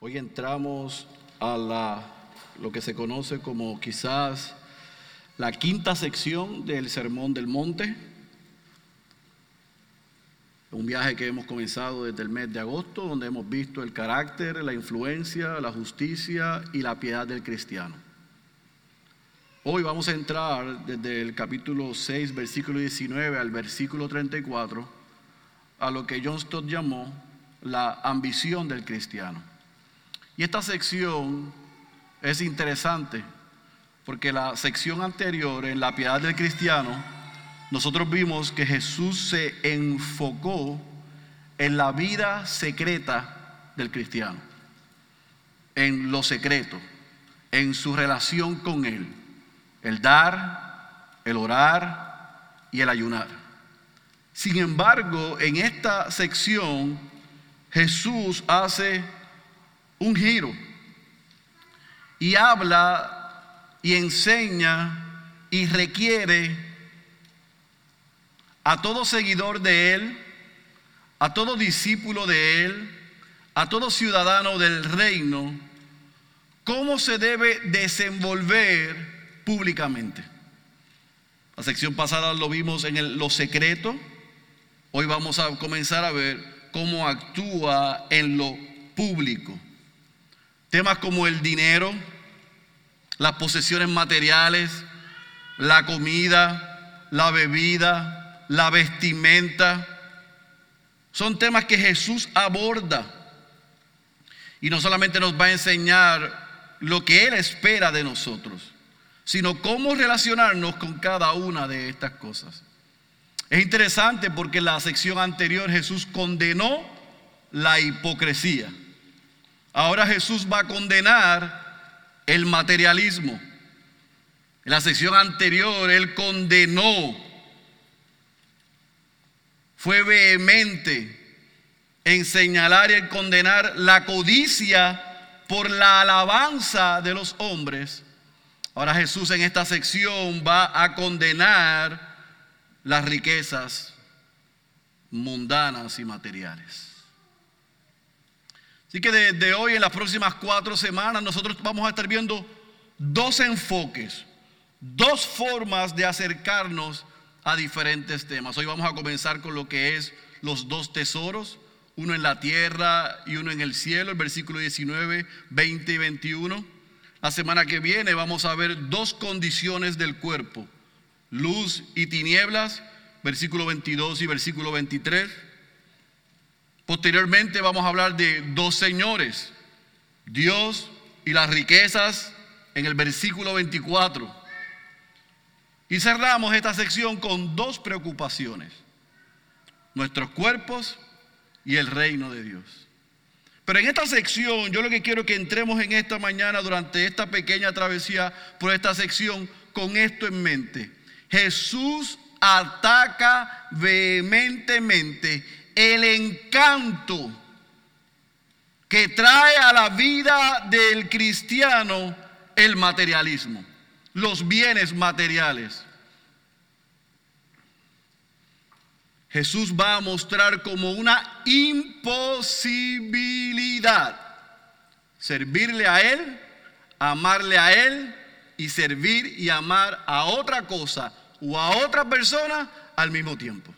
Hoy entramos a la, lo que se conoce como quizás la quinta sección del Sermón del Monte. Un viaje que hemos comenzado desde el mes de agosto, donde hemos visto el carácter, la influencia, la justicia y la piedad del cristiano. Hoy vamos a entrar desde el capítulo 6, versículo 19 al versículo 34, a lo que John Stott llamó la ambición del cristiano. Y esta sección es interesante porque la sección anterior, en la piedad del cristiano, nosotros vimos que Jesús se enfocó en la vida secreta del cristiano, en lo secreto, en su relación con Él, el dar, el orar y el ayunar. Sin embargo, en esta sección Jesús hace un giro y habla y enseña y requiere a todo seguidor de Él, a todo discípulo de Él, a todo ciudadano del reino, cómo se debe desenvolver públicamente. La sección pasada lo vimos en lo secreto, hoy vamos a comenzar a ver cómo actúa en lo público. Temas como el dinero, las posesiones materiales, la comida, la bebida, la vestimenta, son temas que Jesús aborda. Y no solamente nos va a enseñar lo que Él espera de nosotros, sino cómo relacionarnos con cada una de estas cosas. Es interesante porque en la sección anterior Jesús condenó la hipocresía. Ahora Jesús va a condenar el materialismo. En la sección anterior Él condenó, fue vehemente en señalar y en condenar la codicia por la alabanza de los hombres. Ahora Jesús en esta sección va a condenar las riquezas mundanas y materiales. Así que desde hoy en las próximas cuatro semanas nosotros vamos a estar viendo dos enfoques, dos formas de acercarnos a diferentes temas. Hoy vamos a comenzar con lo que es los dos tesoros, uno en la tierra y uno en el cielo, el versículo 19, 20 y 21. La semana que viene vamos a ver dos condiciones del cuerpo, luz y tinieblas, versículo 22 y versículo 23. Posteriormente vamos a hablar de dos señores, Dios y las riquezas en el versículo 24. Y cerramos esta sección con dos preocupaciones, nuestros cuerpos y el reino de Dios. Pero en esta sección yo lo que quiero que entremos en esta mañana durante esta pequeña travesía por esta sección con esto en mente. Jesús ataca vehementemente el encanto que trae a la vida del cristiano el materialismo, los bienes materiales. Jesús va a mostrar como una imposibilidad servirle a Él, amarle a Él y servir y amar a otra cosa o a otra persona al mismo tiempo.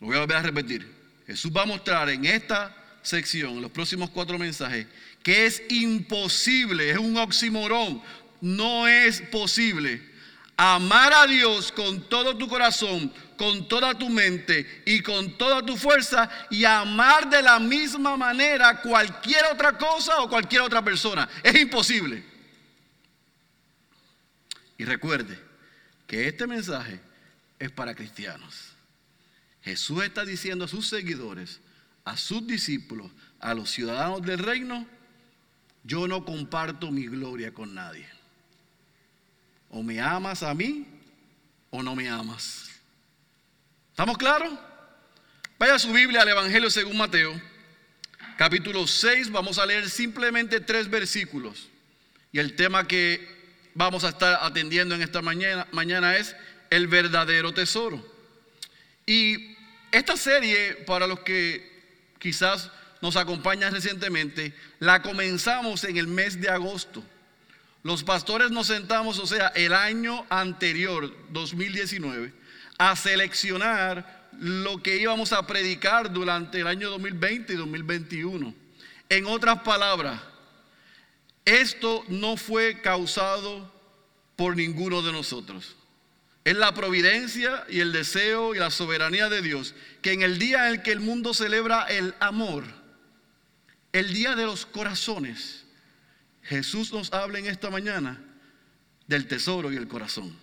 Lo voy a volver a repetir. Jesús va a mostrar en esta sección, en los próximos cuatro mensajes, que es imposible, es un oximorón, no es posible amar a Dios con todo tu corazón, con toda tu mente y con toda tu fuerza y amar de la misma manera cualquier otra cosa o cualquier otra persona. Es imposible. Y recuerde que este mensaje es para cristianos. Jesús está diciendo a sus seguidores, a sus discípulos, a los ciudadanos del reino, yo no comparto mi gloria con nadie. O me amas a mí o no me amas. ¿Estamos claros? Vaya su Biblia al Evangelio según Mateo, capítulo 6, vamos a leer simplemente tres versículos. Y el tema que vamos a estar atendiendo en esta mañana, mañana es el verdadero tesoro. Y esta serie, para los que quizás nos acompaña recientemente, la comenzamos en el mes de agosto. Los pastores nos sentamos, o sea, el año anterior, 2019, a seleccionar lo que íbamos a predicar durante el año 2020 y 2021. En otras palabras, esto no fue causado por ninguno de nosotros. Es la providencia y el deseo y la soberanía de Dios que en el día en el que el mundo celebra el amor, el día de los corazones, Jesús nos habla en esta mañana del tesoro y el corazón.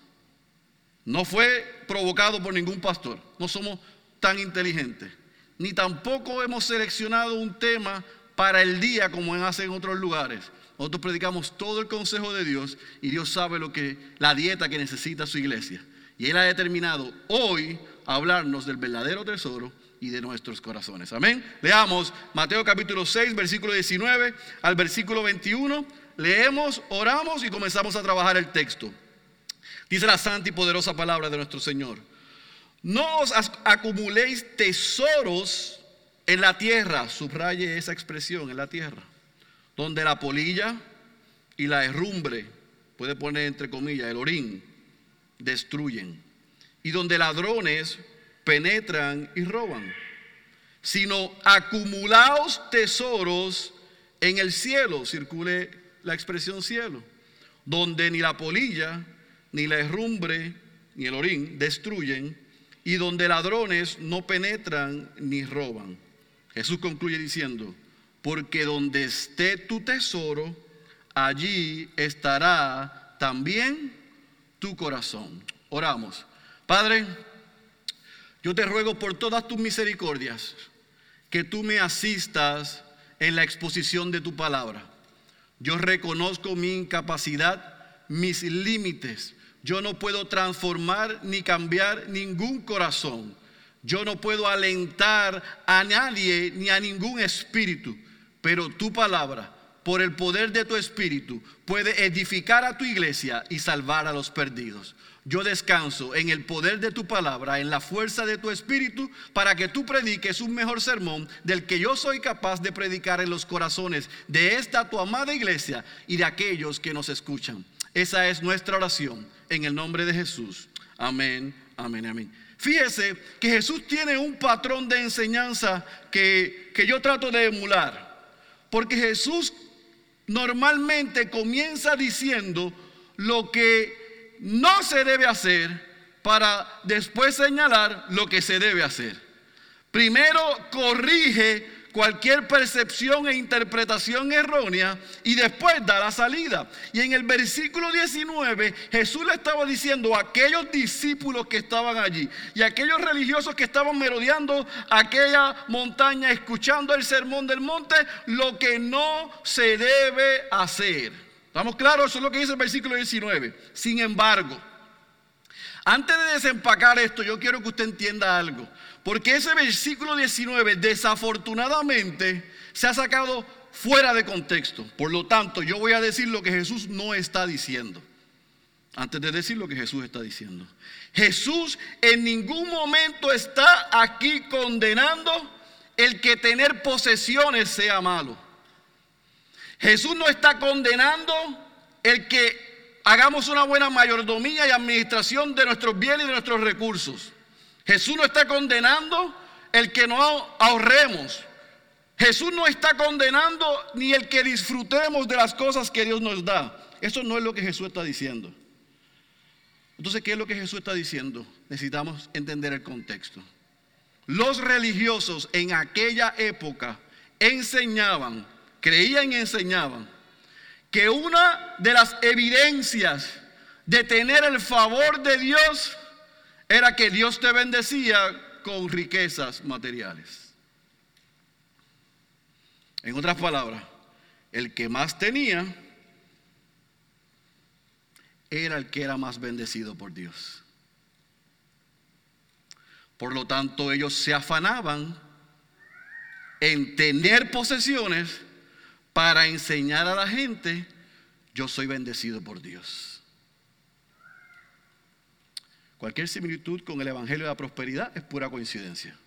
No fue provocado por ningún pastor, no somos tan inteligentes, ni tampoco hemos seleccionado un tema para el día como hacen en otros lugares. Nosotros predicamos todo el consejo de Dios y Dios sabe lo que la dieta que necesita su iglesia. Y Él ha determinado hoy hablarnos del verdadero tesoro y de nuestros corazones. Amén. Leamos Mateo capítulo 6, versículo 19 al versículo 21. Leemos, oramos y comenzamos a trabajar el texto. Dice la santa y poderosa palabra de nuestro Señor. No os acumuléis tesoros en la tierra, subraye esa expresión, en la tierra, donde la polilla y la herrumbre, puede poner entre comillas, el orín, destruyen, y donde ladrones penetran y roban, sino acumulaos tesoros en el cielo, circule la expresión cielo, donde ni la polilla, ni la herrumbre, ni el orín destruyen, y donde ladrones no penetran ni roban. Jesús concluye diciendo, porque donde esté tu tesoro, allí estará también tu corazón. Oramos. Padre, yo te ruego por todas tus misericordias que tú me asistas en la exposición de tu palabra. Yo reconozco mi incapacidad, mis límites. Yo no puedo transformar ni cambiar ningún corazón. Yo no puedo alentar a nadie ni a ningún espíritu. Pero tu palabra, por el poder de tu espíritu, puede edificar a tu iglesia y salvar a los perdidos yo descanso en el poder de tu palabra, en la fuerza de tu espíritu, para que tú prediques un mejor sermón del que yo soy capaz de predicar en los corazones de esta tu amada iglesia y de aquellos que nos escuchan. Esa es nuestra oración en el nombre de Jesús. Amén, amén, amén. Fíjese que Jesús tiene un patrón de enseñanza que, que yo trato de emular. Porque Jesús normalmente comienza diciendo lo que no se debe hacer para después señalar lo que se debe hacer. Primero corrige cualquier percepción e interpretación errónea y después da la salida. Y en el versículo 19 Jesús le estaba diciendo a aquellos discípulos que estaban allí y a aquellos religiosos que estaban merodeando aquella montaña escuchando el sermón del monte lo que no se debe hacer. ¿Estamos claros? Eso es lo que dice el versículo 19. Sin embargo, antes de desempacar esto, yo quiero que usted entienda algo. Porque ese versículo 19 desafortunadamente se ha sacado fuera de contexto. Por lo tanto, yo voy a decir lo que Jesús no está diciendo. Antes de decir lo que Jesús está diciendo. Jesús en ningún momento está aquí condenando el que tener posesiones sea malo. Jesús no está condenando el que hagamos una buena mayordomía y administración de nuestros bienes y de nuestros recursos. Jesús no está condenando el que no ahorremos. Jesús no está condenando ni el que disfrutemos de las cosas que Dios nos da. Eso no es lo que Jesús está diciendo. Entonces, ¿qué es lo que Jesús está diciendo? Necesitamos entender el contexto. Los religiosos en aquella época enseñaban creían y enseñaban que una de las evidencias de tener el favor de Dios era que Dios te bendecía con riquezas materiales. En otras palabras, el que más tenía era el que era más bendecido por Dios. Por lo tanto, ellos se afanaban en tener posesiones para enseñar a la gente, yo soy bendecido por Dios. Cualquier similitud con el Evangelio de la Prosperidad es pura coincidencia.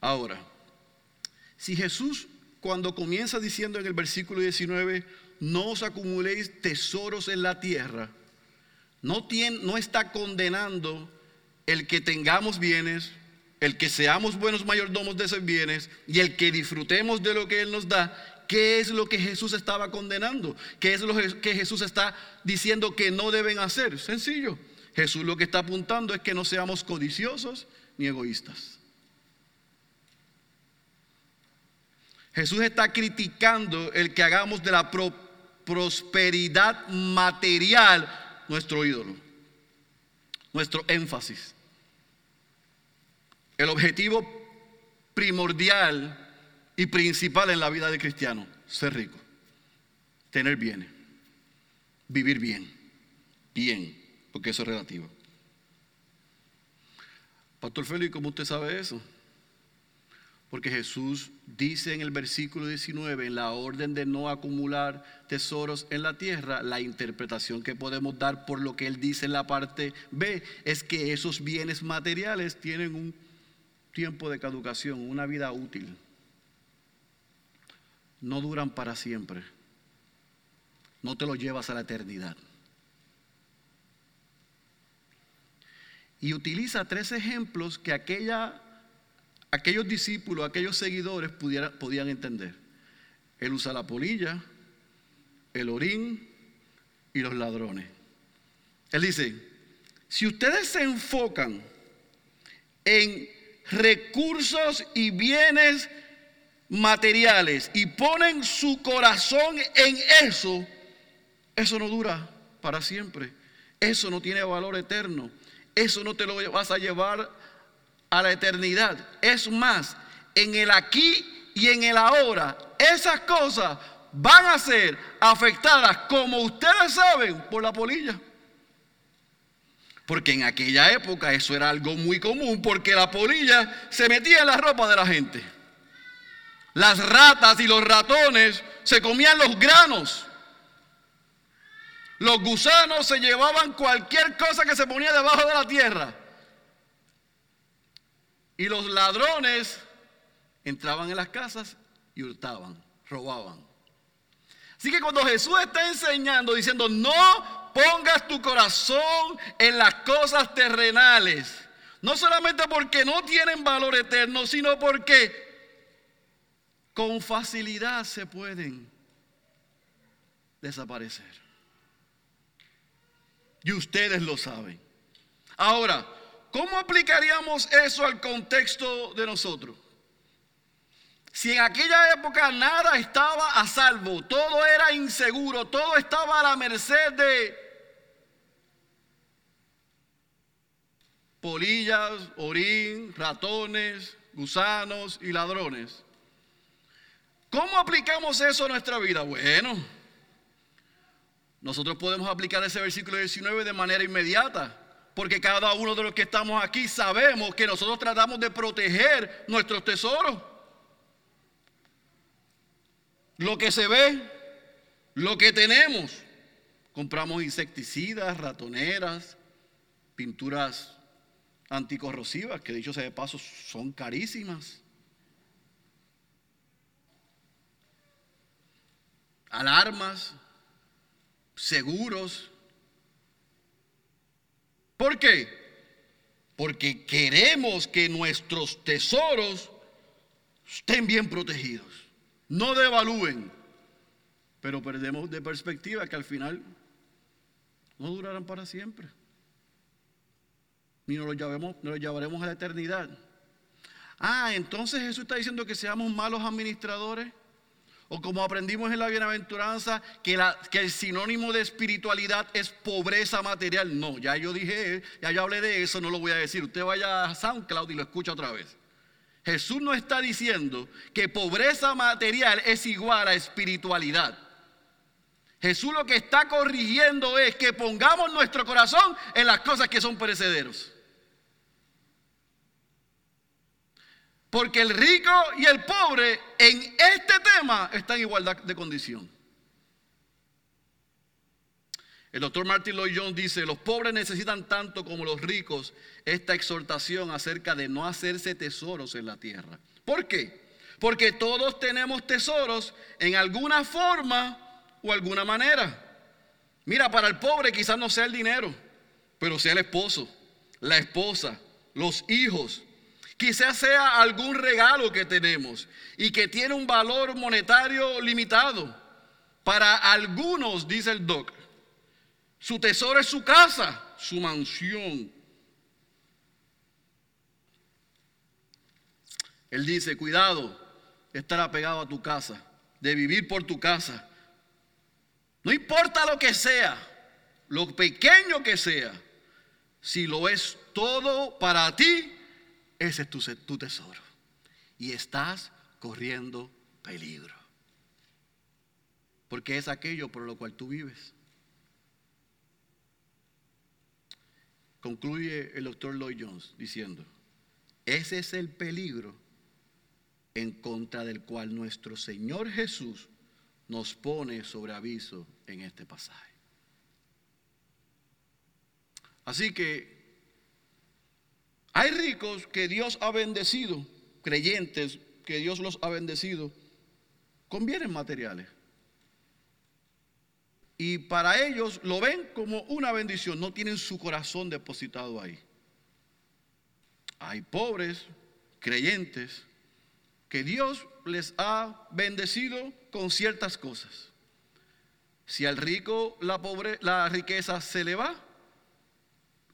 Ahora, si Jesús cuando comienza diciendo en el versículo 19, no os acumuléis tesoros en la tierra, no, tiene, no está condenando el que tengamos bienes, el que seamos buenos mayordomos de esos bienes y el que disfrutemos de lo que Él nos da ¿qué es lo que Jesús estaba condenando? ¿Qué es lo que Jesús está diciendo que no deben hacer? Sencillo. Jesús lo que está apuntando es que no seamos codiciosos ni egoístas. Jesús está criticando el que hagamos de la prosperidad material nuestro ídolo, nuestro énfasis. El objetivo primordial y principal en la vida del cristiano, ser rico, tener bienes, vivir bien, bien, porque eso es relativo. Pastor Félix, ¿cómo usted sabe eso? Porque Jesús dice en el versículo 19, en la orden de no acumular tesoros en la tierra, la interpretación que podemos dar por lo que Él dice en la parte B es que esos bienes materiales tienen un tiempo de caducación, una vida útil. No duran para siempre. No te lo llevas a la eternidad. Y utiliza tres ejemplos que aquella aquellos discípulos, aquellos seguidores podían entender. Él usa la polilla, el orín y los ladrones. Él dice, si ustedes se enfocan en recursos y bienes materiales y ponen su corazón en eso, eso no dura para siempre. Eso no tiene valor eterno. Eso no te lo vas a llevar a la eternidad. Es más, en el aquí y en el ahora, esas cosas van a ser afectadas, como ustedes saben, por la polilla. Porque en aquella época eso era algo muy común, porque la polilla se metía en la ropa de la gente. Las ratas y los ratones se comían los granos. Los gusanos se llevaban cualquier cosa que se ponía debajo de la tierra. Y los ladrones entraban en las casas y hurtaban, robaban. Así que cuando Jesús está enseñando, diciendo, no pongas tu corazón en las cosas terrenales, no solamente porque no tienen valor eterno, sino porque con facilidad se pueden desaparecer. Y ustedes lo saben. Ahora, ¿Cómo aplicaríamos eso al contexto de nosotros? Si en aquella época nada estaba a salvo, todo era inseguro, todo estaba a la merced de polillas, orín, ratones, gusanos y ladrones. ¿Cómo aplicamos eso a nuestra vida? Bueno, nosotros podemos aplicar ese versículo 19 de manera inmediata. Porque cada uno de los que estamos aquí sabemos que nosotros tratamos de proteger nuestros tesoros. Lo que se ve, lo que tenemos. Compramos insecticidas, ratoneras, pinturas anticorrosivas, que dicho sea de paso son carísimas. Alarmas, seguros, ¿Por qué? Porque queremos que nuestros tesoros estén bien protegidos, no devalúen, pero perdemos de perspectiva que al final no durarán para siempre. Ni nos los nos los llevaremos a la eternidad. Ah, entonces Jesús está diciendo que seamos malos administradores. O como aprendimos en la bienaventuranza, que, el sinónimo de espiritualidad es pobreza material. No, ya yo dije, ya yo hablé de eso, no lo voy a decir. Usted vaya a SoundCloud y lo escucha otra vez. Jesús no está diciendo que pobreza material es igual a espiritualidad. Jesús lo que está corrigiendo es que pongamos nuestro corazón en las cosas que son perecederos. Porque el rico y el pobre en este tema están en igualdad de condición. El doctor Martin Lloyd Jones dice, los pobres necesitan tanto como los ricos esta exhortación acerca de no hacerse tesoros en la tierra. ¿Por qué? Porque todos tenemos tesoros en alguna forma o alguna manera. Mira, para el pobre quizás no sea el dinero, pero sea el esposo, la esposa, los hijos. Quizás sea algún regalo que tenemos y que tiene un valor monetario limitado. Para algunos, dice el doc, su tesoro es su casa, su mansión. Él dice, cuidado estar apegado a tu casa, de vivir por tu casa. No importa lo que sea, lo pequeño que sea, si lo es todo para ti, ese es tu, tu tesoro. Y estás corriendo peligro. Porque es aquello por lo cual tú vives. Concluye el doctor Lloyd Jones diciendo, ese es el peligro en contra del cual nuestro Señor Jesús nos pone sobre aviso en este pasaje. Así que hay ricos que Dios ha bendecido, creyentes que Dios los ha bendecido con bienes materiales. Y para ellos lo ven como una bendición, no tienen su corazón depositado ahí. Hay pobres, creyentes, que Dios les ha bendecido con ciertas cosas. Si al rico la, pobre, la riqueza se le va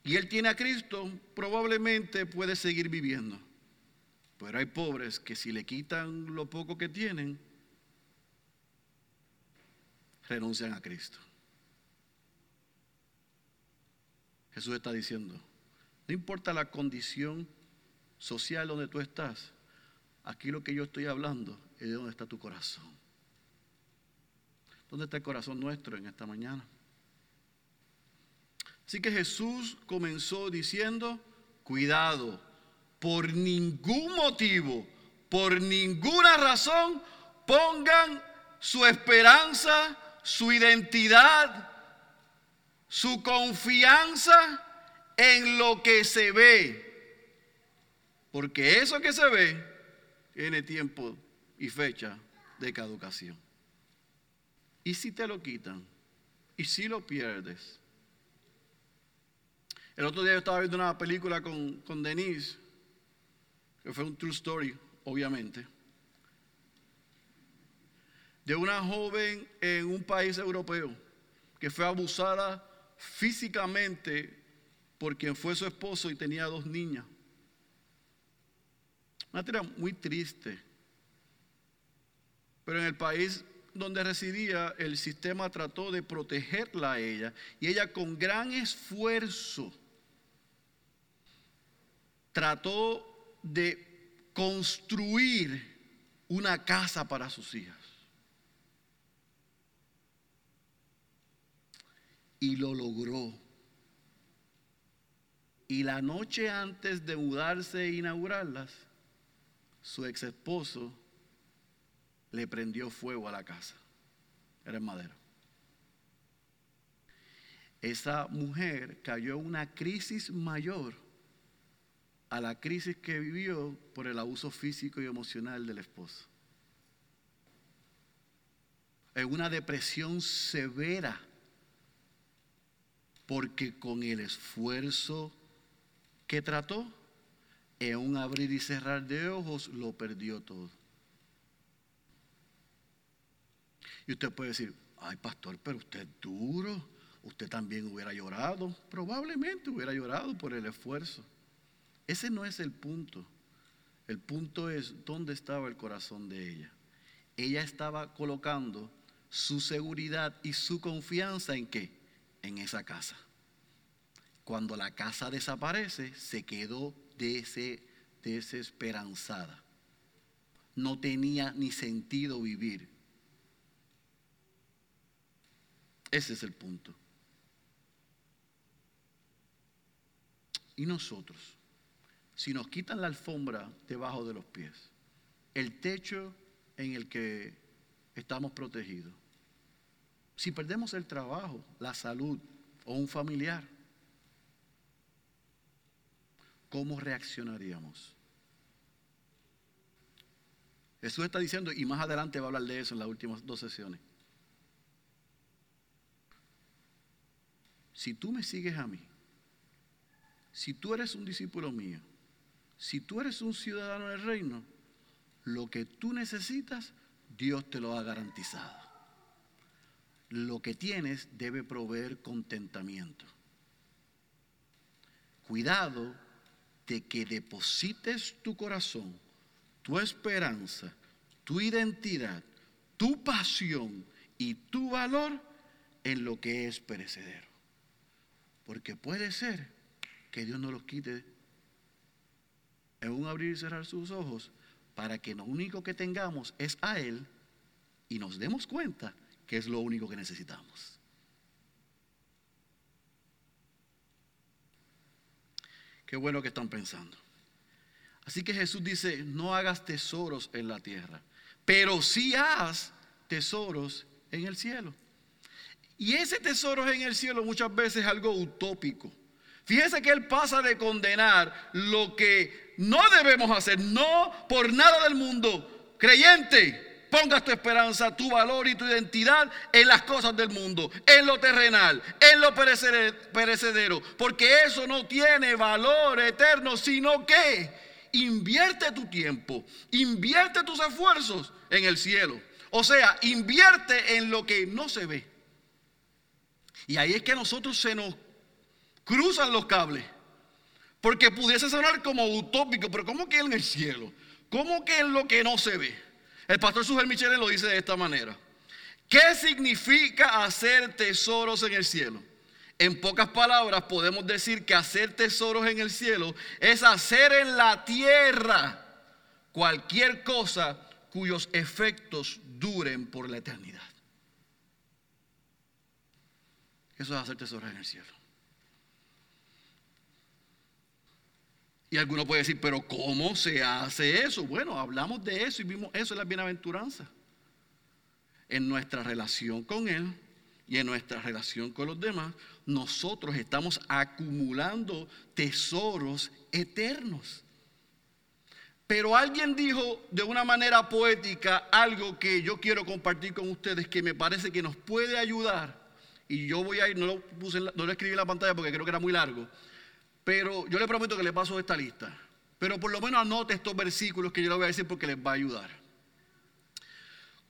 y él tiene a Cristo, probablemente puede seguir viviendo. Pero hay pobres que si le quitan lo poco que tienen, renuncian a Cristo. Jesús está diciendo, no importa la condición social donde tú estás, aquí lo que yo estoy hablando es de dónde está tu corazón. ¿Dónde está el corazón nuestro en esta mañana? Así que Jesús comenzó diciendo, cuidado, por ningún motivo, por ninguna razón, pongan su esperanza su identidad, su confianza en lo que se ve. Porque eso que se ve tiene tiempo y fecha de caducación. ¿Y si te lo quitan? ¿Y si lo pierdes? El otro día yo estaba viendo una película con, con Denise, que fue un true story, obviamente de una joven en un país europeo que fue abusada físicamente por quien fue su esposo y tenía dos niñas. Una tira muy triste. Pero en el país donde residía, el sistema trató de protegerla a ella y ella con gran esfuerzo trató de construir una casa para sus hijas. y lo logró. Y la noche antes de mudarse e inaugurarlas, su ex esposo le prendió fuego a la casa. Era en madera. Esa mujer cayó en una crisis mayor a la crisis que vivió por el abuso físico y emocional del esposo. En una depresión severa porque con el esfuerzo que trató, en un abrir y cerrar de ojos, lo perdió todo. Y usted puede decir, ay pastor, pero usted es duro, usted también hubiera llorado, probablemente hubiera llorado por el esfuerzo. Ese no es el punto. El punto es dónde estaba el corazón de ella. Ella estaba colocando su seguridad y su confianza en qué? en esa casa. Cuando la casa desaparece, se quedó desesperanzada. No tenía ni sentido vivir. Ese es el punto. Y nosotros, si nos quitan la alfombra debajo de los pies, el techo en el que estamos protegidos, Si perdemos el trabajo, la salud o un familiar, ¿cómo reaccionaríamos? Jesús está diciendo, y más adelante va a hablar de eso en las últimas dos sesiones. Si tú me sigues a mí, si tú eres un discípulo mío, si tú eres un ciudadano del reino, lo que tú necesitas, Dios te lo ha garantizado. Lo que tienes debe proveer contentamiento. Cuidado de que deposites tu corazón, tu esperanza, tu identidad, tu pasión y tu valor en lo que es perecedero. Porque puede ser que Dios nos los quite en un abrir y cerrar sus ojos para que lo único que tengamos es a Él y nos demos cuenta que es lo único que necesitamos. Qué bueno que están pensando. Así que Jesús dice, no hagas tesoros en la tierra, pero sí haz tesoros en el cielo. Y ese tesoro en el cielo muchas veces es algo utópico. Fíjese que Él pasa de condenar lo que no debemos hacer, no por nada del mundo. Creyente, pongas tu esperanza, tu valor y tu identidad en las cosas del mundo, en lo terrenal, en lo perecedero, porque eso no tiene valor eterno, sino que invierte tu tiempo, invierte tus esfuerzos en el cielo. O sea, invierte en lo que no se ve. Y ahí es que a nosotros se nos cruzan los cables. Porque pudiese sonar como utópico, pero ¿cómo que en el cielo? ¿Cómo que en lo que no se ve? El pastor Suger Michele lo dice de esta manera. ¿Qué significa hacer tesoros en el cielo? En pocas palabras podemos decir que hacer tesoros en el cielo es hacer en la tierra cualquier cosa cuyos efectos duren por la eternidad. Eso es hacer tesoros en el cielo. Y alguno puede decir, pero ¿cómo se hace eso? Bueno, hablamos de eso y vimos eso en la bienaventuranza. En nuestra relación con Él y en nuestra relación con los demás, nosotros estamos acumulando tesoros eternos. Pero alguien dijo de una manera poética algo que yo quiero compartir con ustedes que me parece que nos puede ayudar y yo voy a ir, no lo, puse no lo escribí en la pantalla porque creo que era muy largo, pero yo le prometo que le paso esta lista. Pero por lo menos anote estos versículos que yo le voy a decir porque les va a ayudar.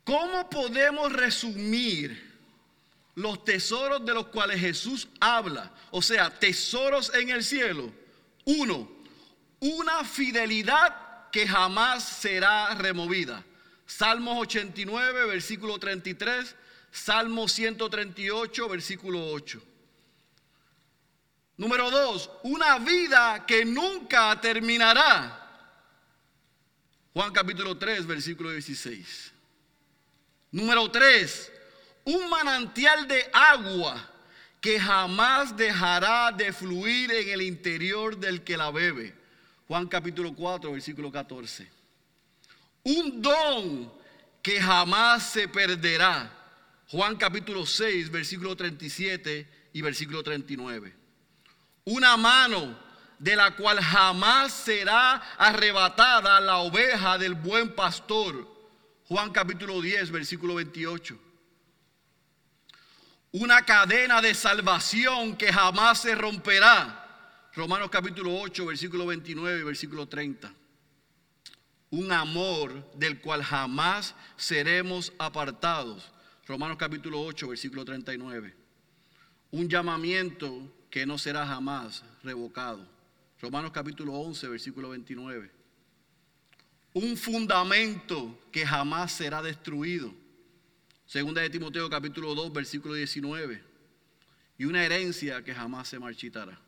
¿Cómo podemos resumir los tesoros de los cuales Jesús habla? O sea, tesoros en el cielo. Uno, una fidelidad que jamás será removida. Salmos 89, versículo 33 Salmo 138, versículo 8. Número 2, una vida que nunca terminará. Juan capítulo 3, versículo 16. Número 3, un manantial de agua que jamás dejará de fluir en el interior del que la bebe. Juan capítulo 4, versículo 14. Un don que jamás se perderá. Juan capítulo 6, versículo 37 y versículo 39. Una mano de la cual jamás será arrebatada la oveja del buen pastor. Juan capítulo 10, versículo 28. Una cadena de salvación que jamás se romperá. Romanos capítulo 8, versículo 29 y versículo 30. Un amor del cual jamás seremos apartados. Romanos capítulo 8, versículo 39. Un llamamiento que no será jamás revocado. Romanos capítulo 11, versículo 29. Un fundamento que jamás será destruido. Segunda de Timoteo capítulo 2, versículo 19. Y una herencia que jamás se marchitará.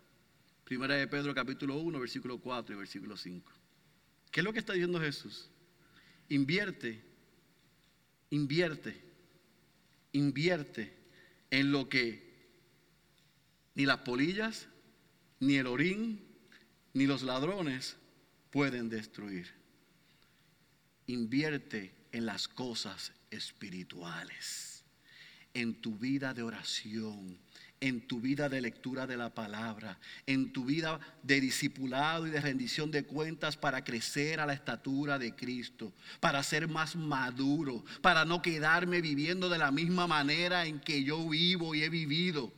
Primera de Pedro capítulo 1, versículo 4 y versículo 5. ¿Qué es lo que está diciendo Jesús? Invierte, invierte invierte en lo que ni las polillas, ni el orín, ni los ladrones pueden destruir. Invierte en las cosas espirituales. en tu vida de oración, en tu vida de lectura de la palabra, en tu vida de discipulado y de rendición de cuentas para crecer a la estatura de Cristo, para ser más maduro, para no quedarme viviendo de la misma manera en que yo vivo y he vivido.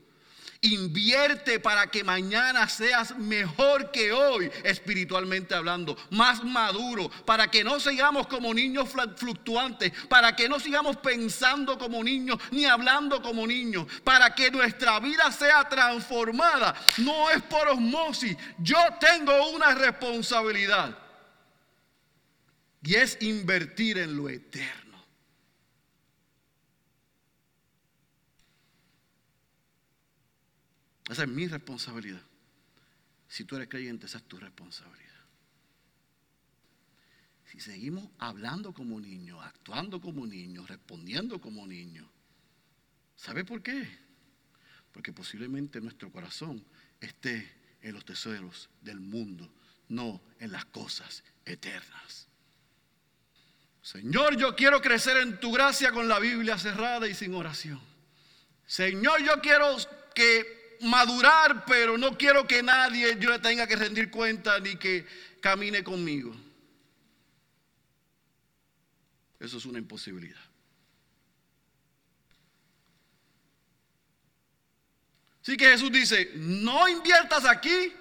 Invierte para que mañana seas mejor que hoy, espiritualmente hablando, más maduro, para que no sigamos como niños fluctuantes, para que no sigamos pensando como niños ni hablando como niños, para que nuestra vida sea transformada. No es por osmosis, yo tengo una responsabilidad y es invertir en lo eterno. Esa es mi responsabilidad. Si tú eres creyente, esa es tu responsabilidad. Si seguimos hablando como niños, actuando como niños, respondiendo como niños, ¿sabe por qué? Porque posiblemente nuestro corazón esté en los tesoros del mundo, no en las cosas eternas. Señor, yo quiero crecer en tu gracia con la Biblia cerrada y sin oración. Señor, yo quiero que madurar, pero no quiero que nadie yo le tenga que rendir cuenta ni que camine conmigo. Eso es una imposibilidad. Así que Jesús dice, no inviertas aquí,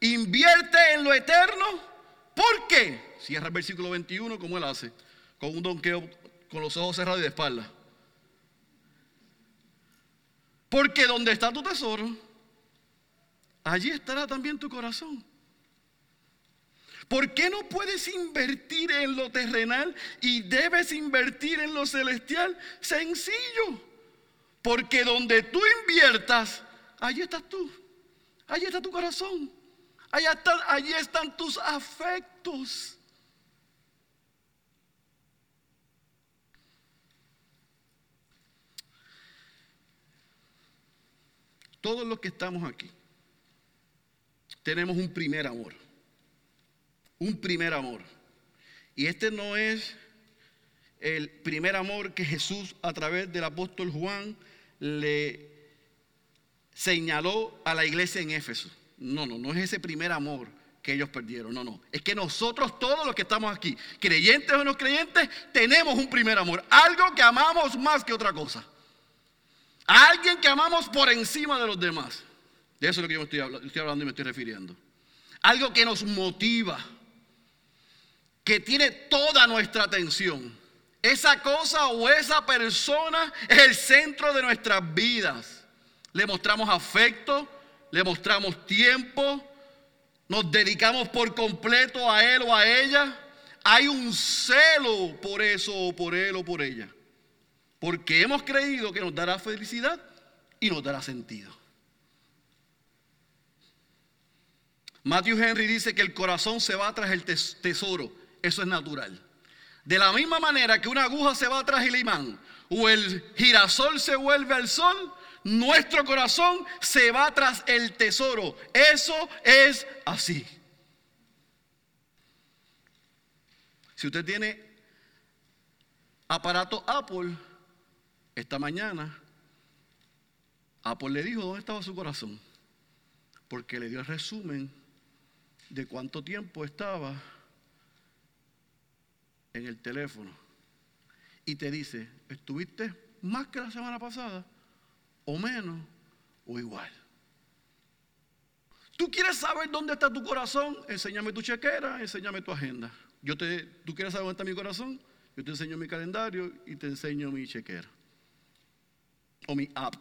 invierte en lo eterno. ¿Por qué? Cierra el versículo 21 como él hace, con un donqueo con los ojos cerrados y de espalda. Porque donde está tu tesoro, allí estará también tu corazón. ¿Por qué no puedes invertir en lo terrenal y debes invertir en lo celestial? Sencillo. Porque donde tú inviertas, allí estás tú. Allí está tu corazón. Allí están, allí están tus afectos. Todos los que estamos aquí tenemos un primer amor. Un primer amor. Y este no es el primer amor que Jesús a través del apóstol Juan le señaló a la iglesia en Éfeso. No, no, no es ese primer amor que ellos perdieron. No, no. Es que nosotros, todos los que estamos aquí, creyentes o no creyentes, tenemos un primer amor. Algo que amamos más que otra cosa. Alguien que amamos por encima de los demás. De eso es lo que yo estoy, hablando, estoy hablando y me estoy refiriendo. Algo que nos motiva, que tiene toda nuestra atención. Esa cosa o esa persona es el centro de nuestras vidas. Le mostramos afecto, le mostramos tiempo, nos dedicamos por completo a él o a ella. Hay un celo por eso o por él o por ella. Porque hemos creído que nos dará felicidad y nos dará sentido. Matthew Henry dice que el corazón se va tras el tesoro. Eso es natural. De la misma manera que una aguja se va tras el imán o el girasol se vuelve al sol, nuestro corazón se va tras el tesoro. Eso es así. Si usted tiene aparato Apple, esta mañana, Apple le dijo dónde estaba su corazón, porque le dio el resumen de cuánto tiempo estaba en el teléfono y te dice, ¿estuviste más que la semana pasada? ¿O menos? ¿O igual? ¿Tú quieres saber dónde está tu corazón? Enséñame tu chequera, enséñame tu agenda. Yo te, ¿Tú quieres saber dónde está mi corazón? Yo te enseño mi calendario y te enseño mi chequera. O mi app.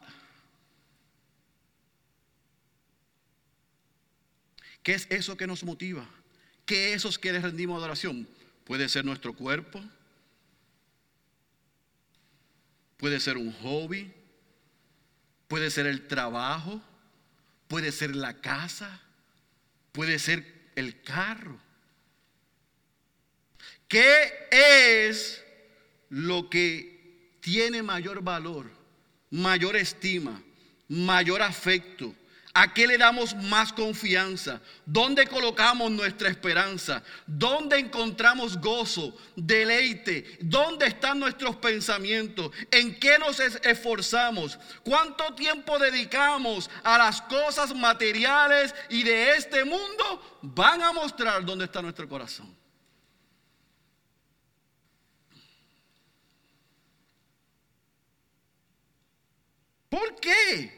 ¿Qué es eso que nos motiva? ¿Qué es eso que le rendimos adoración? Puede ser nuestro cuerpo, puede ser un hobby, puede ser el trabajo, puede ser la casa, puede ser el carro. ¿Qué es lo que tiene mayor valor, mayor estima, mayor afecto, ¿A qué le damos más confianza? ¿Dónde colocamos nuestra esperanza? ¿Dónde encontramos gozo, deleite? ¿Dónde están nuestros pensamientos? ¿En qué nos esforzamos? ¿Cuánto tiempo dedicamos a las cosas materiales y de este mundo? Van a mostrar dónde está nuestro corazón. ¿Por qué?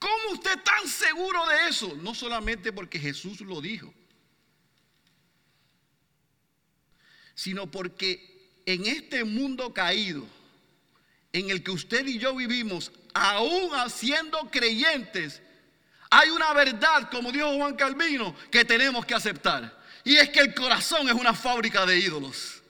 ¿Cómo usted tan seguro de eso? No solamente porque Jesús lo dijo, sino porque en este mundo caído, en el que usted y yo vivimos, aún siendo creyentes, hay una verdad, como dijo Juan Calvino, que tenemos que aceptar. Y es que el corazón es una fábrica de ídolos.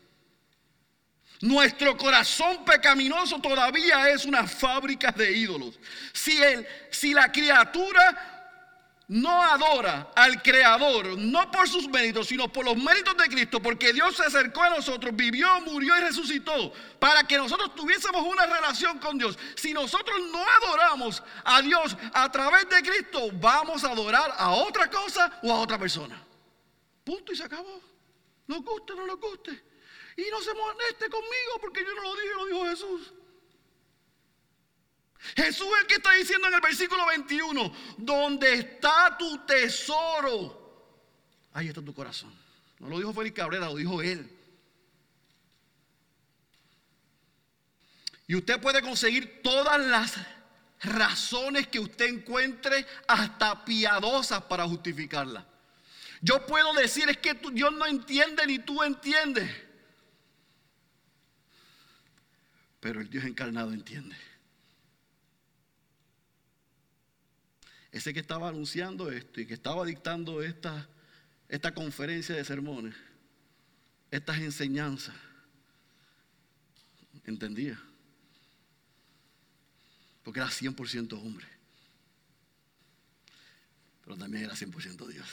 Nuestro corazón pecaminoso todavía es una fábrica de ídolos. Si, el, si la criatura no adora al Creador, no por sus méritos, sino por los méritos de Cristo, porque Dios se acercó a nosotros, vivió, murió y resucitó, para que nosotros tuviésemos una relación con Dios. Si nosotros no adoramos a Dios a través de Cristo, vamos a adorar a otra cosa o a otra persona. Punto y se acabó. Nos guste o no nos guste. Y no se moleste conmigo porque yo no lo dije, lo dijo Jesús. Jesús es el que está diciendo en el versículo 21, donde está tu tesoro, ahí está tu corazón. No lo dijo Félix Cabrera, lo dijo él. Y usted puede conseguir todas las razones que usted encuentre, hasta piadosas para justificarla. Yo puedo decir es que Dios no entiende ni tú entiendes. Pero el Dios encarnado entiende. Ese que estaba anunciando esto y que estaba dictando esta, esta conferencia de sermones, estas enseñanzas, entendía. Porque era 100% hombre. Pero también era 100% Dios.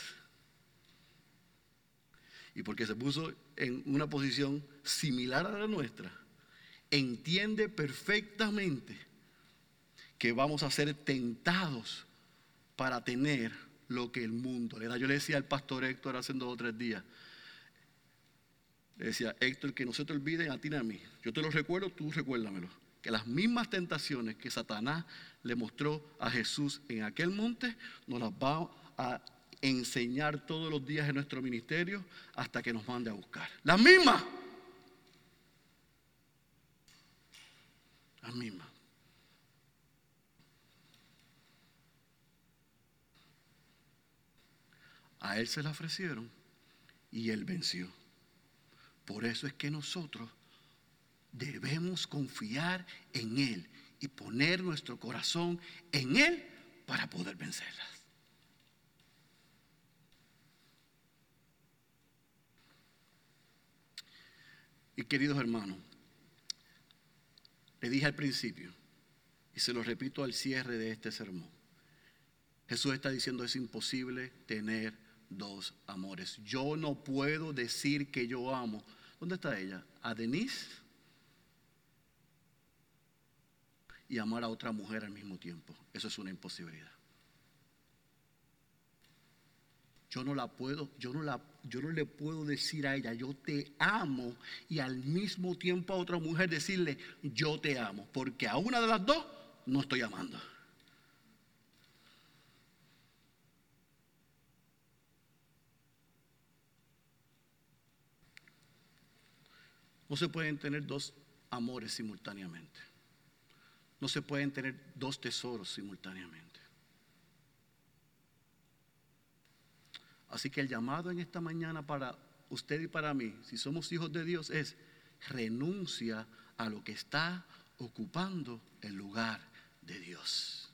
Y porque se puso en una posición similar a la nuestra, entiende perfectamente que vamos a ser tentados para tener lo que el mundo le da. Yo le decía al pastor Héctor hace dos o tres días, le decía, Héctor, que no se te olviden a ti ni a mí. Yo te lo recuerdo, tú recuérdamelo. Que las mismas tentaciones que Satanás le mostró a Jesús en aquel monte, nos las va a enseñar todos los días en nuestro ministerio hasta que nos mande a buscar. Las mismas. Misma. A él se la ofrecieron y él venció. Por eso es que nosotros debemos confiar en él y poner nuestro corazón en él para poder vencerlas. Y queridos hermanos, le dije al principio, y se lo repito al cierre de este sermón, Jesús está diciendo es imposible tener dos amores. Yo no puedo decir que yo amo. ¿Dónde está ella? A Denise y amar a otra mujer al mismo tiempo. Eso es una imposibilidad. Yo no la puedo, yo no la yo no le puedo decir a ella, yo te amo, y al mismo tiempo a otra mujer decirle, yo te amo, porque a una de las dos no estoy amando. No se pueden tener dos amores simultáneamente. No se pueden tener dos tesoros simultáneamente. Así que el llamado en esta mañana para usted y para mí, si somos hijos de Dios, es renuncia a lo que está ocupando el lugar de Dios.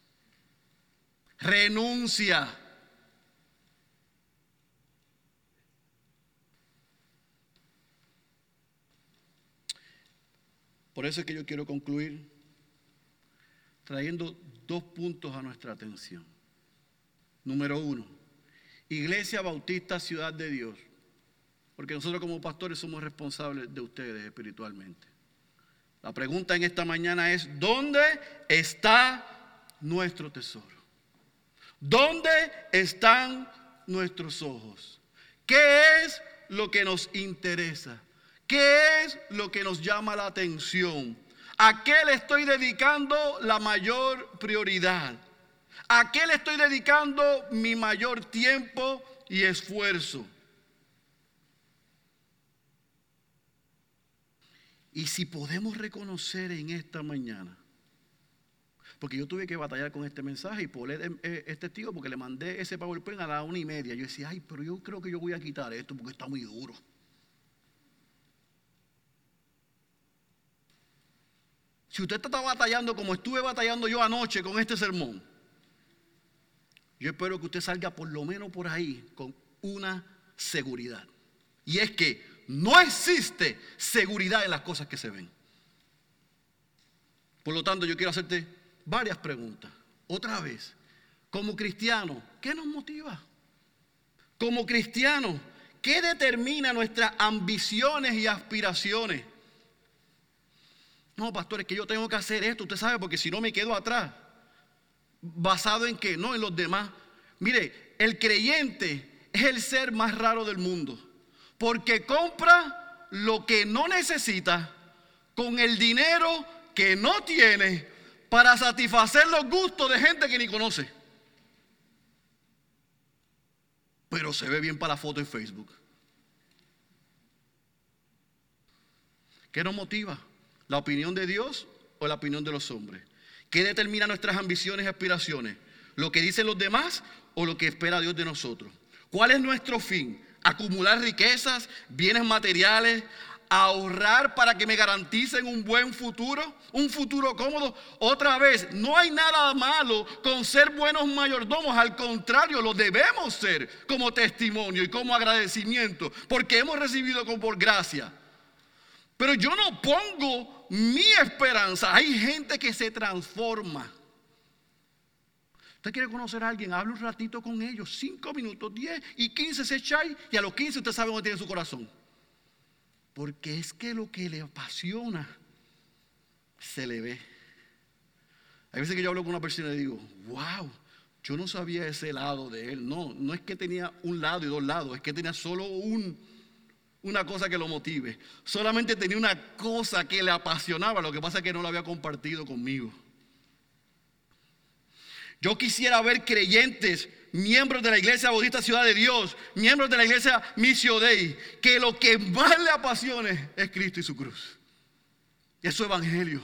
Renuncia. Por eso es que yo quiero concluir trayendo dos puntos a nuestra atención. Número uno, Iglesia Bautista Ciudad de Dios. Porque nosotros como pastores somos responsables de ustedes espiritualmente. La pregunta en esta mañana es, ¿dónde está nuestro tesoro? ¿Dónde están nuestros ojos? ¿Qué es lo que nos interesa? ¿Qué es lo que nos llama la atención? ¿A qué le estoy dedicando la mayor prioridad? ¿A qué le estoy dedicando mi mayor tiempo y esfuerzo? Y si podemos reconocer en esta mañana, porque yo tuve que batallar con este mensaje y por es testigo porque le mandé ese PowerPoint a la una y media. Yo decía, ay, pero yo creo que yo voy a quitar esto porque está muy duro. Si usted está batallando como estuve batallando yo anoche con este sermón, yo espero que usted salga por lo menos por ahí con una seguridad. Y es que no existe seguridad en las cosas que se ven. Por lo tanto, yo quiero hacerte varias preguntas. Otra vez, como cristiano, ¿qué nos motiva? Como cristiano, ¿qué determina nuestras ambiciones y aspiraciones? No, pastor, es que yo tengo que hacer esto, usted sabe, porque si no me quedo atrás. ¿Basado en qué? No, en los demás. Mire, el creyente es el ser más raro del mundo, porque compra lo que no necesita con el dinero que no tiene para satisfacer los gustos de gente que ni conoce. Pero se ve bien para la foto en Facebook. ¿Qué nos motiva? ¿La opinión de Dios o la opinión de los hombres? ¿Qué determina nuestras ambiciones y aspiraciones? ¿Lo que dicen los demás o lo que espera Dios de nosotros? ¿Cuál es nuestro fin? ¿Acumular riquezas, bienes materiales, ahorrar para que me garanticen un buen futuro, un futuro cómodo. Otra vez, no hay nada malo con ser buenos mayordomos, al contrario, lo debemos ser como testimonio y como agradecimiento, porque hemos recibido con por gracia. Pero yo no pongo mi esperanza. Hay gente que se transforma. Usted quiere conocer a alguien, hable un ratito con ellos, cinco minutos, diez y quince se echáis y a los quince usted sabe dónde tiene su corazón. Porque es que lo que le apasiona se le ve. Hay veces que yo hablo con una persona y digo, wow, yo no sabía ese lado de él. No, no es que tenía un lado y dos lados, es que tenía solo un, una cosa que lo motive. Solamente tenía una cosa que le apasionaba, lo que pasa es que no lo había compartido conmigo. Yo quisiera ver creyentes miembros de la iglesia Bautista Ciudad de Dios, miembros de la iglesia Missio Dei, que lo que más le apasione es Cristo y su cruz. Y es su evangelio.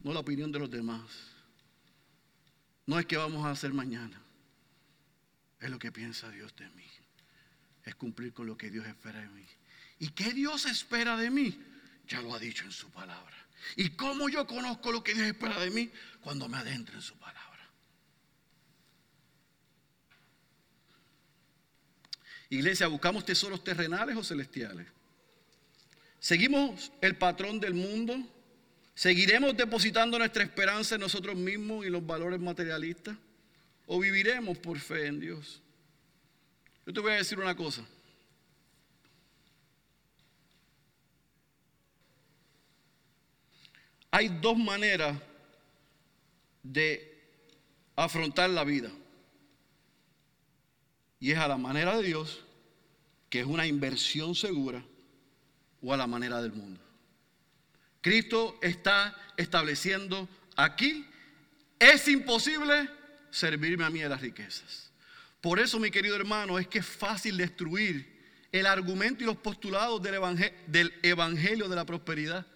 No la opinión de los demás. No es que vamos a hacer mañana. Es lo que piensa Dios de mí. Es cumplir con lo que Dios espera de mí. ¿Y qué Dios espera de mí? Ya lo ha dicho en su palabra. ¿Y cómo yo conozco lo que Dios espera de mí? Cuando me adentro en su palabra. Iglesia, ¿buscamos tesoros terrenales o celestiales? ¿Seguimos el patrón del mundo? ¿Seguiremos depositando nuestra esperanza en nosotros mismos y los valores materialistas? ¿O viviremos por fe en Dios? Yo te voy a decir una cosa. Hay dos maneras de afrontar la vida. Y es a la manera de Dios, que es una inversión segura, o a la manera del mundo. Cristo está estableciendo aquí, es imposible servirme a mí de las riquezas. Por eso, mi querido hermano, es que es fácil destruir el argumento y los postulados del del evangelio de la prosperidad.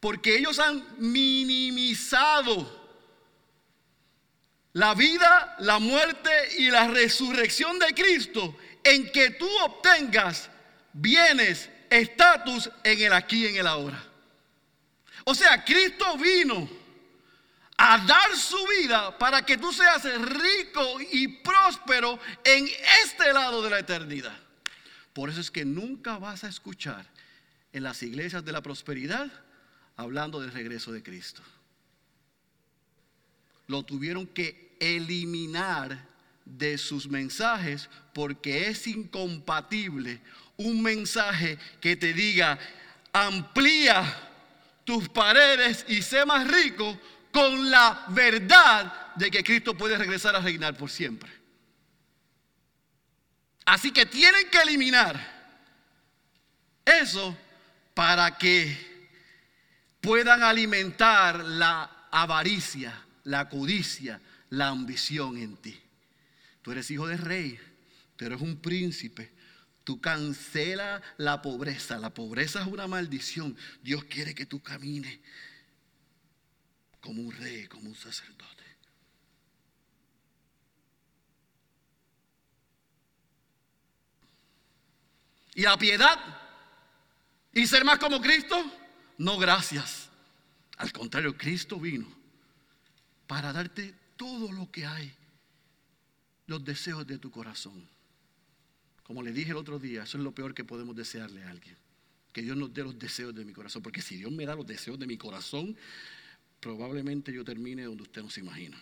Porque ellos han minimizado la vida, la muerte y la resurrección de Cristo en que tú obtengas bienes, estatus en el aquí y en el ahora. O sea, Cristo vino a dar su vida para que tú seas rico y próspero en este lado de la eternidad. Por eso es que nunca vas a escuchar en las iglesias de la prosperidad hablando del regreso de Cristo. Lo tuvieron que eliminar de sus mensajes porque es incompatible un mensaje que te diga amplía tus paredes y sé más rico con la verdad de que Cristo puede regresar a reinar por siempre. Así que tienen que eliminar eso para que puedan alimentar la avaricia, la codicia, la ambición en ti. Tú eres hijo de rey, tú eres un príncipe. Tú cancela la pobreza. La pobreza es una maldición. Dios quiere que tú camines como un rey, como un sacerdote. Y la piedad y ser más como Cristo, no gracias. Al contrario, Cristo vino para darte todo lo que hay, los deseos de tu corazón. Como le dije el otro día, eso es lo peor que podemos desearle a alguien. Que Dios nos dé los deseos de mi corazón. Porque si Dios me da los deseos de mi corazón, probablemente yo termine donde usted no se imagina.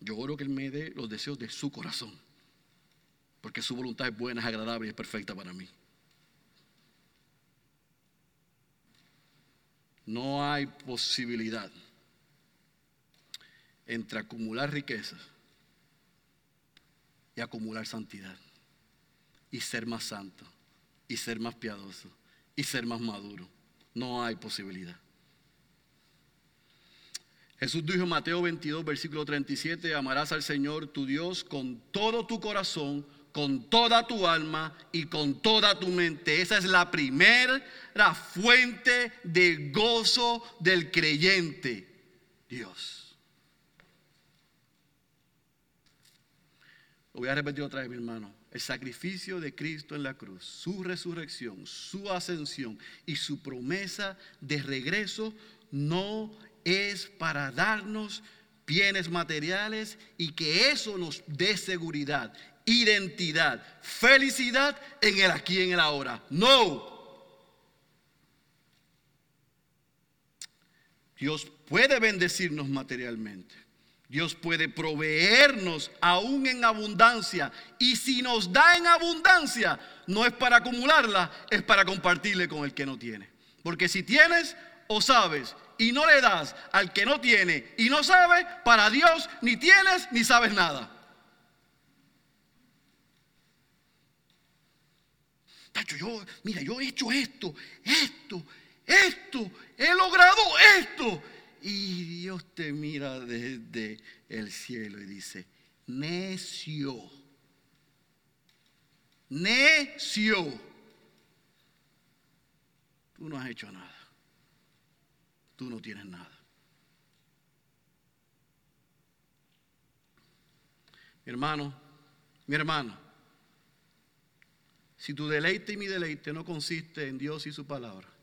Yo oro que Él me dé los deseos de su corazón. Porque su voluntad es buena, es agradable y es perfecta para mí. No hay posibilidad entre acumular riquezas y acumular santidad y ser más santo y ser más piadoso y ser más maduro. No hay posibilidad. Jesús dijo en Mateo 22, versículo 37, amarás al Señor tu Dios con todo tu corazón, con toda tu alma y con toda tu mente. Esa es la primera fuente de gozo del creyente, Dios. Lo voy a repetir otra vez, mi hermano el sacrificio de Cristo en la cruz, su resurrección, su ascensión y su promesa de regreso no es para darnos bienes materiales y que eso nos dé seguridad, identidad, felicidad en el aquí y en el ahora. No. Dios puede bendecirnos materialmente. Dios puede proveernos aún en abundancia. Y si nos da en abundancia, no es para acumularla, es para compartirle con el que no tiene. Porque si tienes o sabes y no le das al que no tiene y no sabe, para Dios ni tienes ni sabes nada. Tacho, yo, mira, yo he hecho esto, esto, esto, he logrado esto. Y Dios te mira desde el cielo y dice, necio, necio, tú no has hecho nada, tú no tienes nada. Mi hermano, mi hermano, si tu deleite y mi deleite no consiste en Dios y su palabra,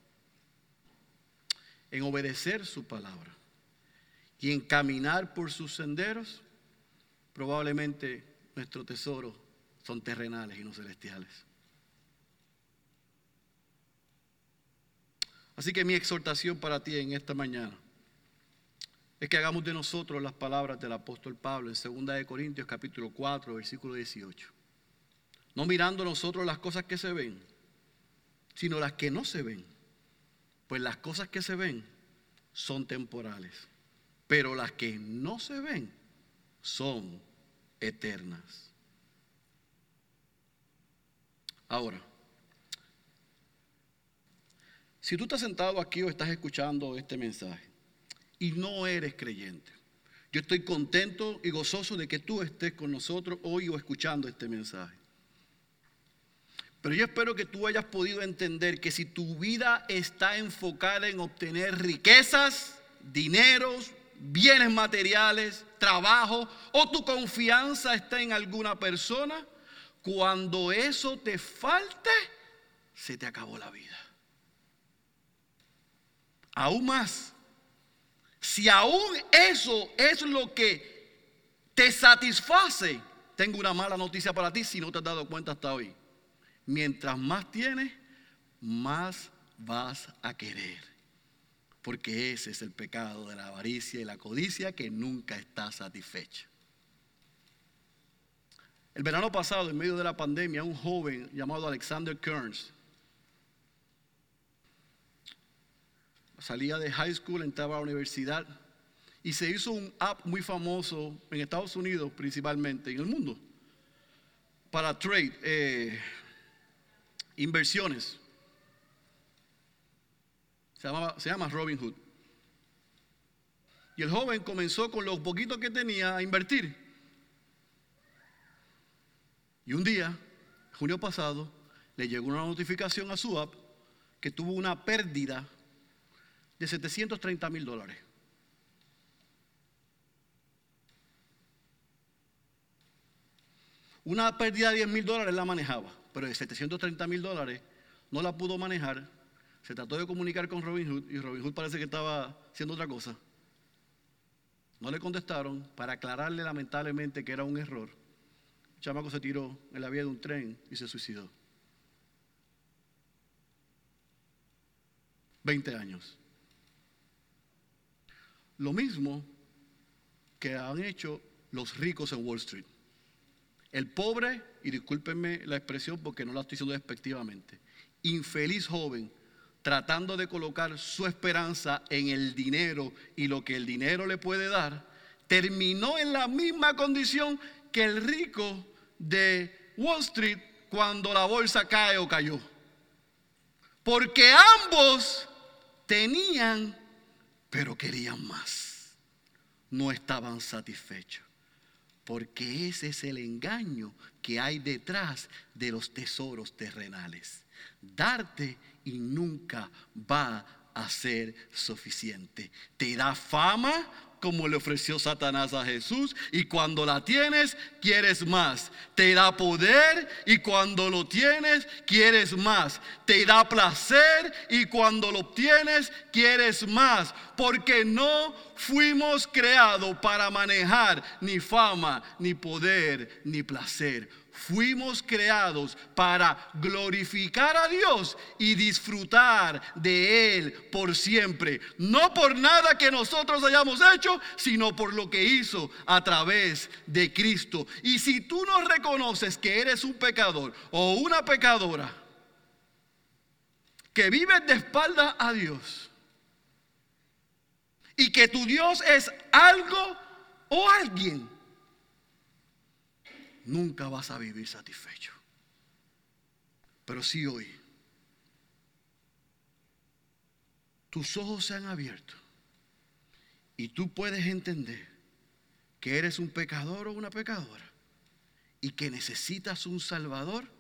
en obedecer su palabra y en caminar por sus senderos, probablemente nuestros tesoros son terrenales y no celestiales. Así que mi exhortación para ti en esta mañana es que hagamos de nosotros las palabras del apóstol Pablo en 2 de Corintios capítulo 4, versículo 18. No mirando nosotros las cosas que se ven, sino las que no se ven pues las cosas que se ven son temporales, pero las que no se ven son eternas. Ahora, si tú estás sentado aquí o estás escuchando este mensaje y no eres creyente, yo estoy contento y gozoso de que tú estés con nosotros hoy o escuchando este mensaje. Pero yo espero que tú hayas podido entender que si tu vida está enfocada en obtener riquezas, dineros, bienes materiales, trabajo, o tu confianza está en alguna persona, cuando eso te falte, se te acabó la vida. Aún más, si aún eso es lo que te satisface, tengo una mala noticia para ti si no te has dado cuenta hasta hoy mientras más tienes, más vas a querer. Porque ese es el pecado de la avaricia y la codicia que nunca está satisfecha. El verano pasado, en medio de la pandemia, un joven llamado Alexander Kearns, salía de high school, entraba a la universidad y se hizo un app muy famoso en Estados Unidos principalmente, en el mundo, para trade, eh, inversiones. Se, se llama Robin Hood. Y el joven comenzó con lo poquito que tenía a invertir. Y un día, junio pasado, le llegó una notificación a su app que tuvo una pérdida de 730 mil dólares. Una pérdida de 10 mil dólares la manejaba, pero de 730 mil dólares no la pudo manejar. Se trató de comunicar con Robin Hood y Robin Hood parece que estaba haciendo otra cosa. No le contestaron para aclararle lamentablemente que era un error. El chamaco se tiró en la vía de un tren y se suicidó. 20 años. Lo mismo que han hecho los ricos en Wall Street. El pobre, y discúlpenme la expresión porque no la estoy diciendo despectivamente, infeliz joven tratando de colocar su esperanza en el dinero y lo que el dinero le puede dar, terminó en la misma condición que el rico de Wall Street cuando la bolsa cae o cayó. Porque ambos tenían, pero querían más. No estaban satisfechos. Porque ese es el engaño que hay detrás de los tesoros terrenales. Darte y nunca va a ser suficiente. Te da fama como le ofreció Satanás a Jesús y cuando la tienes quieres más. Te da poder y cuando lo tienes quieres más. Te da placer y cuando lo obtienes quieres más. Porque no fuimos creados para manejar ni fama, ni poder, ni placer Fuimos creados para glorificar a Dios y disfrutar de Él por siempre. No por nada que nosotros hayamos hecho, sino por lo que hizo a través de Cristo. Y si tú no reconoces que eres un pecador o una pecadora, que vives de espalda a Dios, y que tu Dios es algo o alguien nunca vas a vivir satisfecho. Pero si hoy tus ojos se han abierto y tú puedes entender que eres un pecador o una pecadora y que necesitas un salvador,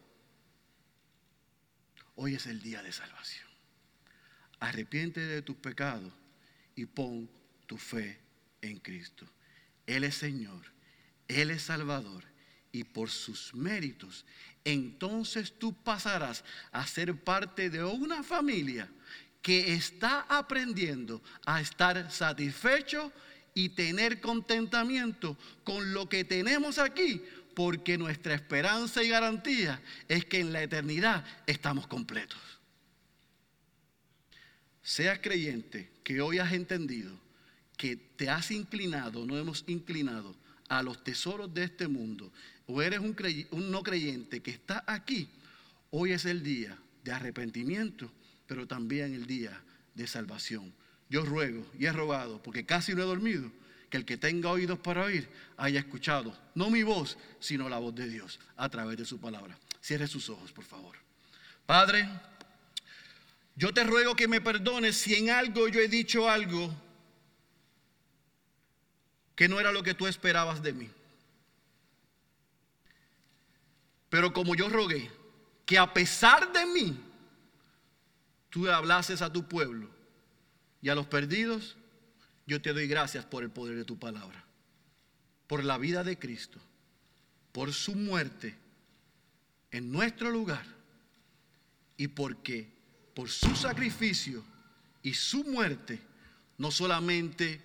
hoy es el día de salvación. Arrepiente de tus pecados y pon tu fe en Cristo. Él es Señor, Él es Salvador y por sus méritos, entonces tú pasarás a ser parte de una familia que está aprendiendo a estar satisfecho y tener contentamiento con lo que tenemos aquí, porque nuestra esperanza y garantía es que en la eternidad estamos completos. Seas creyente que hoy has entendido que te has inclinado, no hemos inclinado a los tesoros de este mundo, o eres un, un, no creyente que está aquí, hoy es el día de arrepentimiento, pero también el día de salvación. Yo ruego y he rogado, porque casi no he dormido, que el que tenga oídos para oír haya escuchado, no mi voz, sino la voz de Dios a través de su palabra. Cierre sus ojos, por favor. Padre, yo te ruego que me perdones si en algo yo he dicho algo que no era lo que tú esperabas de mí. Pero como yo rogué que a pesar de mí, tú hablases a tu pueblo y a los perdidos, yo te doy gracias por el poder de tu palabra, por la vida de Cristo, por su muerte en nuestro lugar y porque por su sacrificio y su muerte no solamente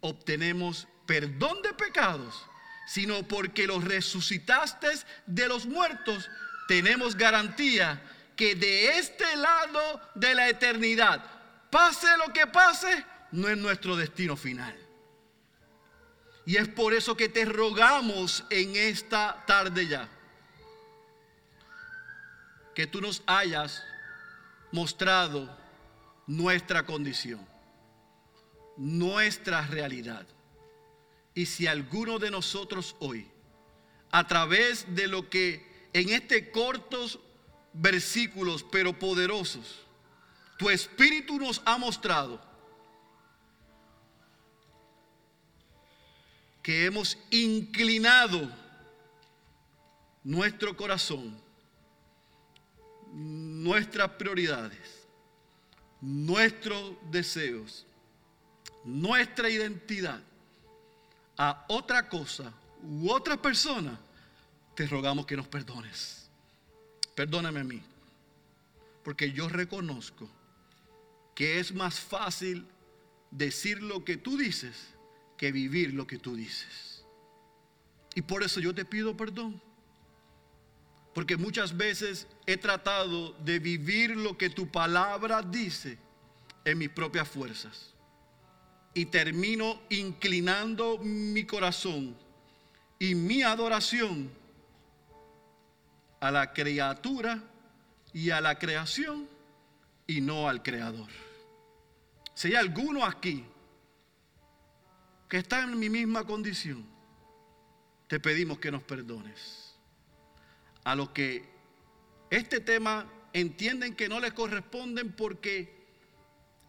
obtenemos perdón de pecados, sino porque los resucitaste de los muertos, tenemos garantía que de este lado de la eternidad, pase lo que pase, no es nuestro destino final. Y es por eso que te rogamos en esta tarde ya, que tú nos hayas mostrado nuestra condición, nuestra realidad. Y si alguno de nosotros hoy, a través de lo que en este cortos versículos, pero poderosos, tu espíritu nos ha mostrado, que hemos inclinado nuestro corazón, nuestras prioridades, nuestros deseos, nuestra identidad a otra cosa u otra persona, te rogamos que nos perdones. Perdóname a mí, porque yo reconozco que es más fácil decir lo que tú dices que vivir lo que tú dices. Y por eso yo te pido perdón. Porque muchas veces he tratado de vivir lo que tu palabra dice en mis propias fuerzas. Y termino inclinando mi corazón y mi adoración a la criatura y a la creación y no al creador. Si hay alguno aquí que está en mi misma condición, te pedimos que nos perdones. A los que este tema entienden que no les corresponden porque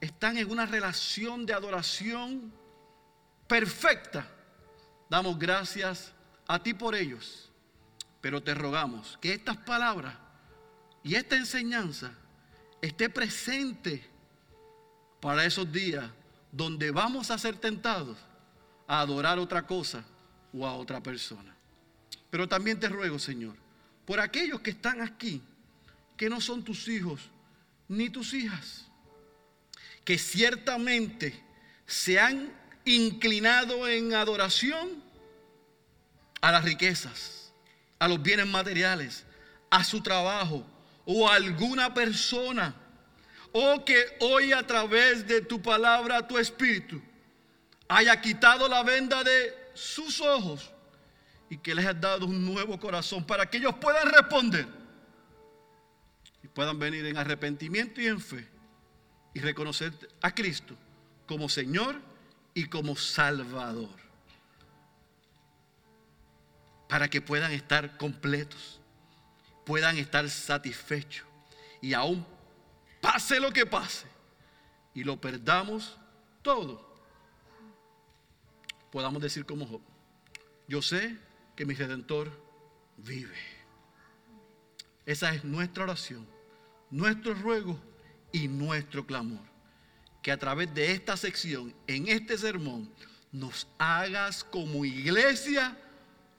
están en una relación de adoración perfecta, damos gracias a ti por ellos. Pero te rogamos que estas palabras y esta enseñanza esté presente para esos días donde vamos a ser tentados a adorar otra cosa o a otra persona. Pero también te ruego, Señor, por aquellos que están aquí, que no son tus hijos ni tus hijas, que ciertamente se han inclinado en adoración a las riquezas, a los bienes materiales, a su trabajo o a alguna persona, o que hoy a través de tu palabra, tu espíritu, haya quitado la venda de sus ojos y que les haya dado un nuevo corazón para que ellos puedan responder y puedan venir en arrepentimiento y en fe y reconocer a Cristo como Señor y como Salvador. Para que puedan estar completos, puedan estar satisfechos y aún pase lo que pase y lo perdamos todo podamos decir como Job, yo sé que mi redentor vive. Esa es nuestra oración, nuestro ruego y nuestro clamor. Que a través de esta sección, en este sermón, nos hagas como iglesia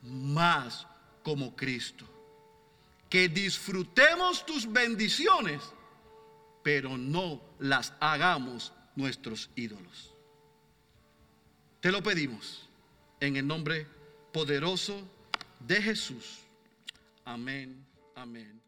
más como Cristo. Que disfrutemos tus bendiciones, pero no las hagamos nuestros ídolos. Te lo pedimos en el nombre poderoso de Jesús. Amén, amén.